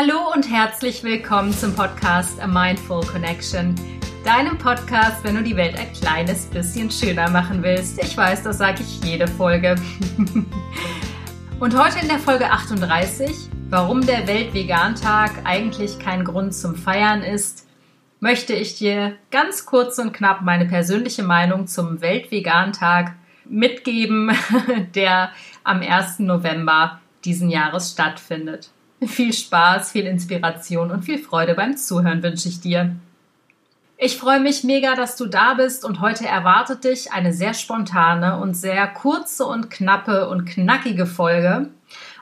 Hallo und herzlich willkommen zum Podcast A Mindful Connection, deinem Podcast, wenn du die Welt ein kleines bisschen schöner machen willst. Ich weiß, das sage ich jede Folge. und heute in der Folge 38, warum der Weltvegan-Tag eigentlich kein Grund zum Feiern ist, möchte ich dir ganz kurz und knapp meine persönliche Meinung zum Weltvegan-Tag mitgeben, der am 1. November diesen Jahres stattfindet. Viel Spaß, viel Inspiration und viel Freude beim Zuhören wünsche ich dir. Ich freue mich mega, dass du da bist und heute erwartet dich eine sehr spontane und sehr kurze und knappe und knackige Folge.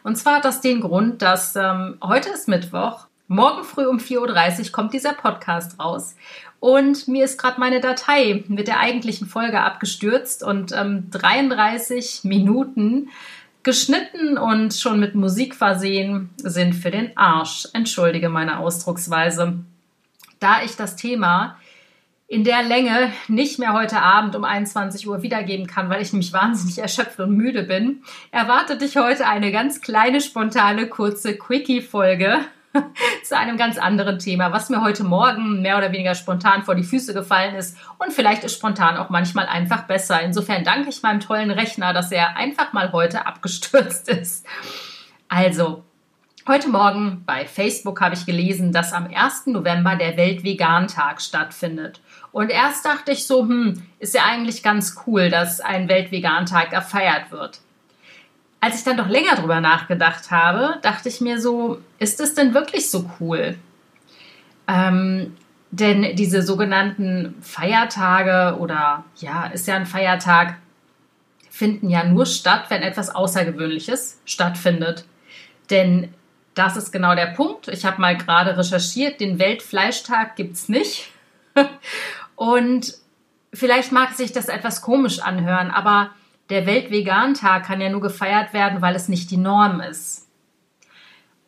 Und zwar hat das den Grund, dass ähm, heute ist Mittwoch, morgen früh um 4.30 Uhr kommt dieser Podcast raus und mir ist gerade meine Datei mit der eigentlichen Folge abgestürzt und ähm, 33 Minuten geschnitten und schon mit Musik versehen sind für den Arsch. Entschuldige meine Ausdrucksweise. Da ich das Thema in der Länge nicht mehr heute Abend um 21 Uhr wiedergeben kann, weil ich nämlich wahnsinnig erschöpft und müde bin, erwartet dich heute eine ganz kleine, spontane, kurze Quickie-Folge zu einem ganz anderen Thema, was mir heute Morgen mehr oder weniger spontan vor die Füße gefallen ist. Und vielleicht ist spontan auch manchmal einfach besser. Insofern danke ich meinem tollen Rechner, dass er einfach mal heute abgestürzt ist. Also, heute Morgen bei Facebook habe ich gelesen, dass am 1. November der Weltvegan-Tag stattfindet. Und erst dachte ich so, hm, ist ja eigentlich ganz cool, dass ein Weltvegan-Tag gefeiert wird als ich dann doch länger drüber nachgedacht habe, dachte ich mir so, ist es denn wirklich so cool? Ähm, denn diese sogenannten Feiertage oder ja, ist ja ein Feiertag, finden ja nur statt, wenn etwas Außergewöhnliches stattfindet. Denn das ist genau der Punkt. Ich habe mal gerade recherchiert, den Weltfleischtag gibt es nicht. Und vielleicht mag sich das etwas komisch anhören, aber der Weltvegan-Tag kann ja nur gefeiert werden, weil es nicht die Norm ist.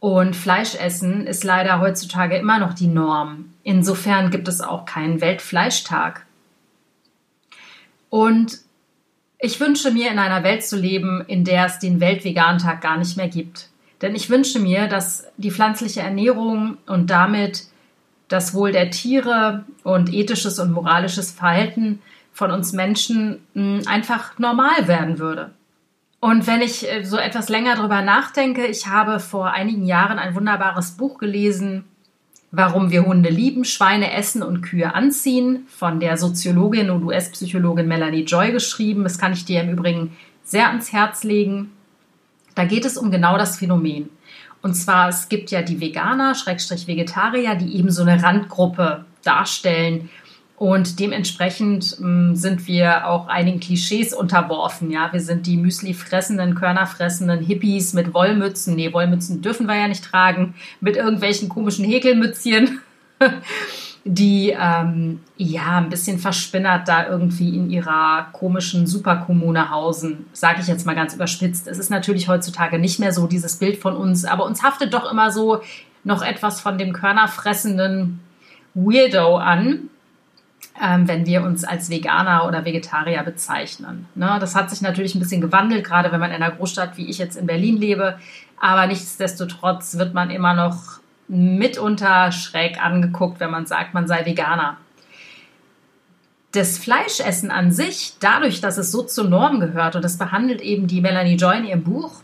Und Fleischessen ist leider heutzutage immer noch die Norm. Insofern gibt es auch keinen Weltfleischtag. Und ich wünsche mir, in einer Welt zu leben, in der es den Weltvegan-Tag gar nicht mehr gibt. Denn ich wünsche mir, dass die pflanzliche Ernährung und damit das Wohl der Tiere und ethisches und moralisches Verhalten von uns Menschen hm, einfach normal werden würde. Und wenn ich äh, so etwas länger drüber nachdenke, ich habe vor einigen Jahren ein wunderbares Buch gelesen, Warum wir Hunde lieben, Schweine essen und Kühe anziehen, von der Soziologin und US-Psychologin Melanie Joy geschrieben. Das kann ich dir im Übrigen sehr ans Herz legen. Da geht es um genau das Phänomen. Und zwar, es gibt ja die Veganer, Schrägstrich Vegetarier, die eben so eine Randgruppe darstellen, und dementsprechend mh, mm, sind wir auch einigen Klischees unterworfen. Ja, wir sind die Müsli fressenden, Körner fressenden Hippies mit Wollmützen. Nee, Wollmützen dürfen wir ja nicht tragen. Mit irgendwelchen komischen Häkelmützchen, die ähm, ja ein bisschen verspinnert da irgendwie in ihrer komischen Superkommune hausen. Sage ich jetzt mal ganz überspitzt. Es ist natürlich heutzutage nicht mehr so dieses Bild von uns, aber uns haftet doch immer so noch etwas von dem körnerfressenden Weirdo an ähm, wenn wir uns als Veganer oder Vegetarier bezeichnen. Ne? Das hat sich natürlich ein bisschen gewandelt, gerade wenn man in einer Großstadt wie ich jetzt in Berlin lebe. Aber nichtsdestotrotz wird man immer noch mitunter schräg angeguckt, wenn man sagt, man sei Veganer. Das Fleischessen an sich, dadurch, dass es so zur Norm gehört, und das behandelt eben die Melanie Joy in ihrem Buch,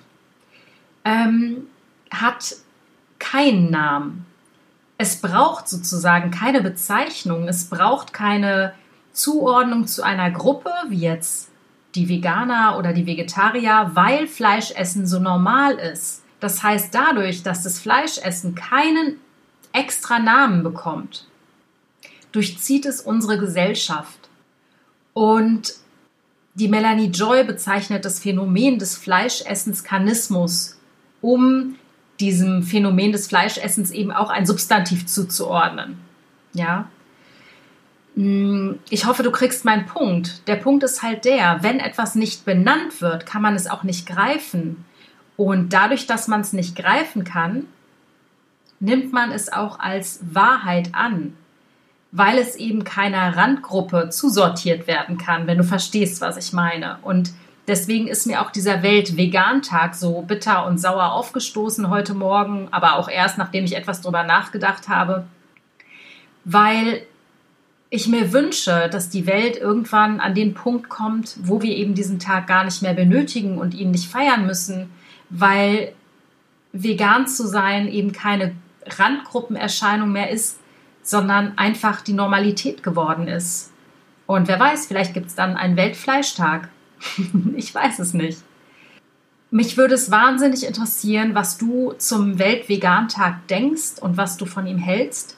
ähm, hat keinen Namen es braucht sozusagen keine Bezeichnung, es braucht keine Zuordnung zu einer Gruppe, wie jetzt die Veganer oder die Vegetarier, weil Fleischessen so normal ist. Das heißt, dadurch, dass das Fleischessen keinen extra Namen bekommt, durchzieht es unsere Gesellschaft. Und die Melanie Joy bezeichnet das Phänomen des Fleischessens Kanismus, um diesem Phänomen des Fleischessens eben auch ein Substantiv zuzuordnen. Ja. Hm, ich hoffe, du kriegst meinen Punkt. Der Punkt ist halt der, wenn etwas nicht benannt wird, kann man es auch nicht greifen. Und dadurch, dass man es nicht greifen kann, nimmt man es auch als Wahrheit an, weil es eben keiner Randgruppe zusortiert werden kann, wenn du verstehst, was ich meine. Und Deswegen ist mir auch dieser Welt-Vegan-Tag so bitter und sauer aufgestoßen heute Morgen, aber auch erst nachdem ich etwas drüber nachgedacht habe, weil ich mir wünsche, dass die Welt irgendwann an den Punkt kommt, wo wir eben diesen Tag gar nicht mehr benötigen und ihn nicht feiern müssen, weil vegan zu sein eben keine Randgruppenerscheinung mehr ist, sondern einfach die Normalität geworden ist. Und wer weiß, vielleicht gibt es dann einen Weltfleischtag. ich weiß es nicht. Mich würde es wahnsinnig interessieren, was du zum Weltvegan-Tag denkst und was du von ihm hältst.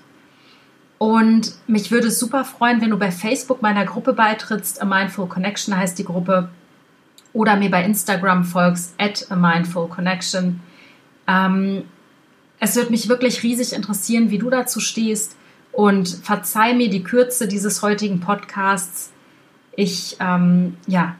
Und mich würde es super freuen, wenn du bei Facebook meiner Gruppe beitrittst. A Mindful Connection heißt die Gruppe. Oder mir bei Instagram folgst, at A Mindful Connection. Ähm, es würde mich wirklich riesig interessieren, wie du dazu stehst. Und verzeih mir die Kürze dieses heutigen Podcasts. Ich, ähm, ja,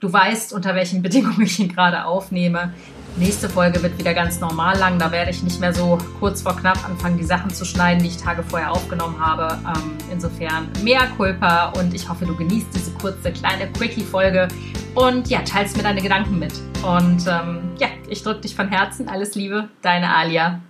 du weißt, unter welchen Bedingungen ich ihn gerade aufnehme. Nächste Folge wird wieder ganz normal lang. Da werde ich nicht mehr so kurz vor knapp anfangen, die Sachen zu schneiden, die ich Tage vorher aufgenommen habe. Ähm, insofern mehr Culpa und ich hoffe, du genießt diese kurze, kleine Quickie-Folge und ja, teilst mir deine Gedanken mit. Und ähm, ja, ich drücke dich von Herzen. Alles Liebe, deine Alia.